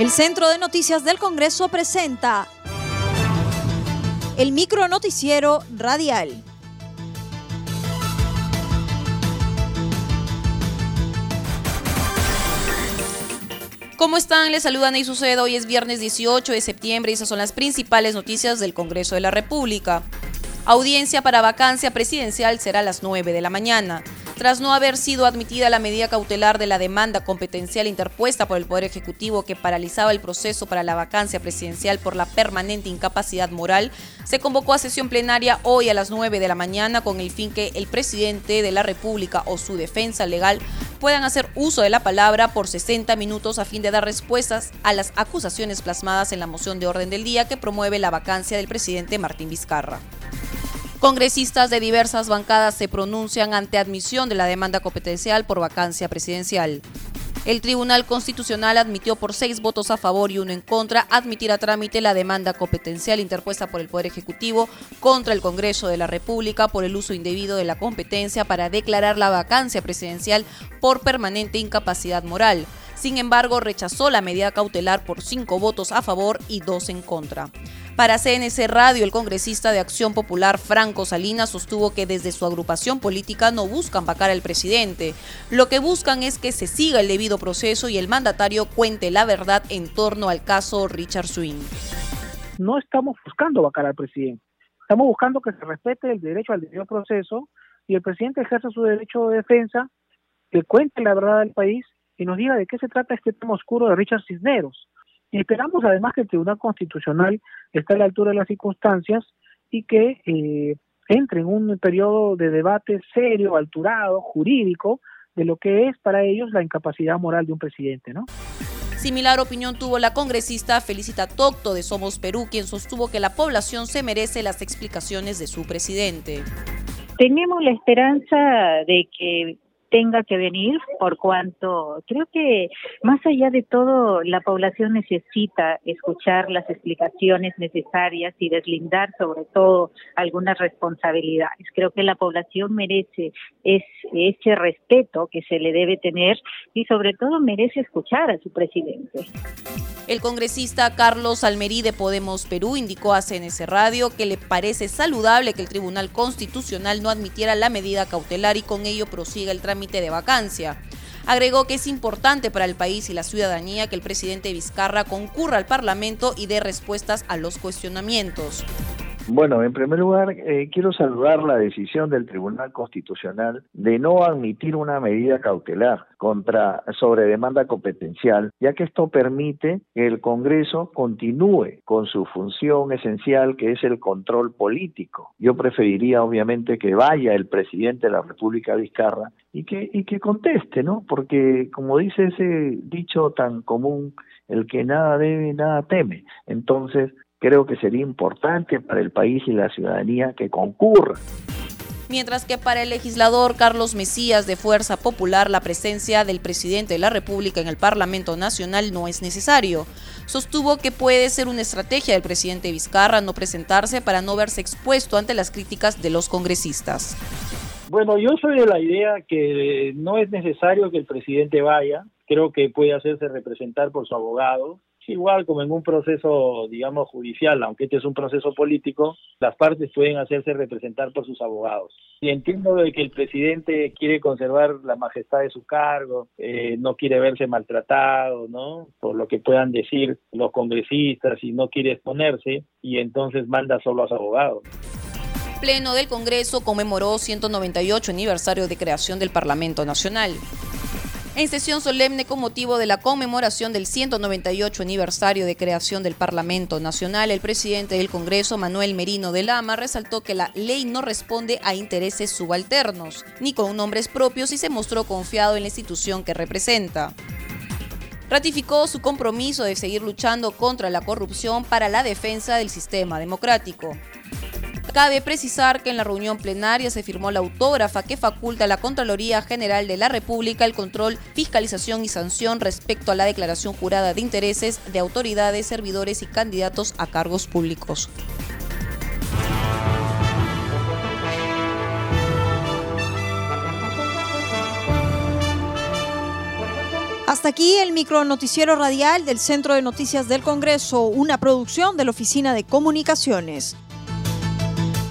El Centro de Noticias del Congreso presenta el micro noticiero radial. ¿Cómo están? Les saludan y sucede. Hoy es viernes 18 de septiembre y esas son las principales noticias del Congreso de la República. Audiencia para vacancia presidencial será a las 9 de la mañana tras no haber sido admitida la medida cautelar de la demanda competencial interpuesta por el Poder Ejecutivo que paralizaba el proceso para la vacancia presidencial por la permanente incapacidad moral, se convocó a sesión plenaria hoy a las 9 de la mañana con el fin que el presidente de la República o su defensa legal puedan hacer uso de la palabra por 60 minutos a fin de dar respuestas a las acusaciones plasmadas en la moción de orden del día que promueve la vacancia del presidente Martín Vizcarra. Congresistas de diversas bancadas se pronuncian ante admisión de la demanda competencial por vacancia presidencial. El Tribunal Constitucional admitió por seis votos a favor y uno en contra admitir a trámite la demanda competencial interpuesta por el Poder Ejecutivo contra el Congreso de la República por el uso indebido de la competencia para declarar la vacancia presidencial por permanente incapacidad moral. Sin embargo, rechazó la medida cautelar por cinco votos a favor y dos en contra. Para CNC Radio, el congresista de Acción Popular Franco Salinas sostuvo que desde su agrupación política no buscan vacar al presidente. Lo que buscan es que se siga el debido proceso y el mandatario cuente la verdad en torno al caso Richard Swing. No estamos buscando vacar al presidente. Estamos buscando que se respete el derecho al debido proceso y el presidente ejerza su derecho de defensa, que cuente la verdad al país y nos diga de qué se trata este tema oscuro de Richard Cisneros. Y esperamos además que el Tribunal Constitucional esté a la altura de las circunstancias y que eh, entre en un periodo de debate serio, alturado, jurídico, de lo que es para ellos la incapacidad moral de un presidente, ¿no? Similar opinión tuvo la congresista Felicita Tocto de Somos Perú, quien sostuvo que la población se merece las explicaciones de su presidente. Tenemos la esperanza de que tenga que venir, por cuanto creo que más allá de todo la población necesita escuchar las explicaciones necesarias y deslindar sobre todo algunas responsabilidades. Creo que la población merece ese respeto que se le debe tener y sobre todo merece escuchar a su presidente. El congresista Carlos Almerí de Podemos Perú indicó a CNS Radio que le parece saludable que el Tribunal Constitucional no admitiera la medida cautelar y con ello prosiga el trámite de vacancia. Agregó que es importante para el país y la ciudadanía que el presidente Vizcarra concurra al Parlamento y dé respuestas a los cuestionamientos. Bueno, en primer lugar, eh, quiero saludar la decisión del Tribunal Constitucional de no admitir una medida cautelar contra sobre demanda competencial, ya que esto permite que el Congreso continúe con su función esencial, que es el control político. Yo preferiría, obviamente, que vaya el presidente de la República Vizcarra y que y que conteste, ¿no? Porque, como dice ese dicho tan común, el que nada debe, nada teme. Entonces, creo que sería importante para el país y la ciudadanía que concurra. Mientras que para el legislador Carlos Mesías de Fuerza Popular la presencia del presidente de la República en el Parlamento Nacional no es necesario. Sostuvo que puede ser una estrategia del presidente Vizcarra no presentarse para no verse expuesto ante las críticas de los congresistas. Bueno, yo soy de la idea que no es necesario que el presidente vaya, creo que puede hacerse representar por su abogado, igual como en un proceso, digamos, judicial, aunque este es un proceso político, las partes pueden hacerse representar por sus abogados. Y entiendo de que el presidente quiere conservar la majestad de su cargo, eh, no quiere verse maltratado, ¿no? Por lo que puedan decir los congresistas y no quiere exponerse y entonces manda solo a su abogado. Pleno del Congreso conmemoró 198 aniversario de creación del Parlamento Nacional. En sesión solemne con motivo de la conmemoración del 198 aniversario de creación del Parlamento Nacional, el presidente del Congreso, Manuel Merino de Lama, resaltó que la ley no responde a intereses subalternos, ni con nombres propios y se mostró confiado en la institución que representa ratificó su compromiso de seguir luchando contra la corrupción para la defensa del sistema democrático. Cabe precisar que en la reunión plenaria se firmó la autógrafa que faculta a la Contraloría General de la República el control, fiscalización y sanción respecto a la declaración jurada de intereses de autoridades, servidores y candidatos a cargos públicos. Hasta aquí el micro noticiero radial del Centro de Noticias del Congreso, una producción de la Oficina de Comunicaciones.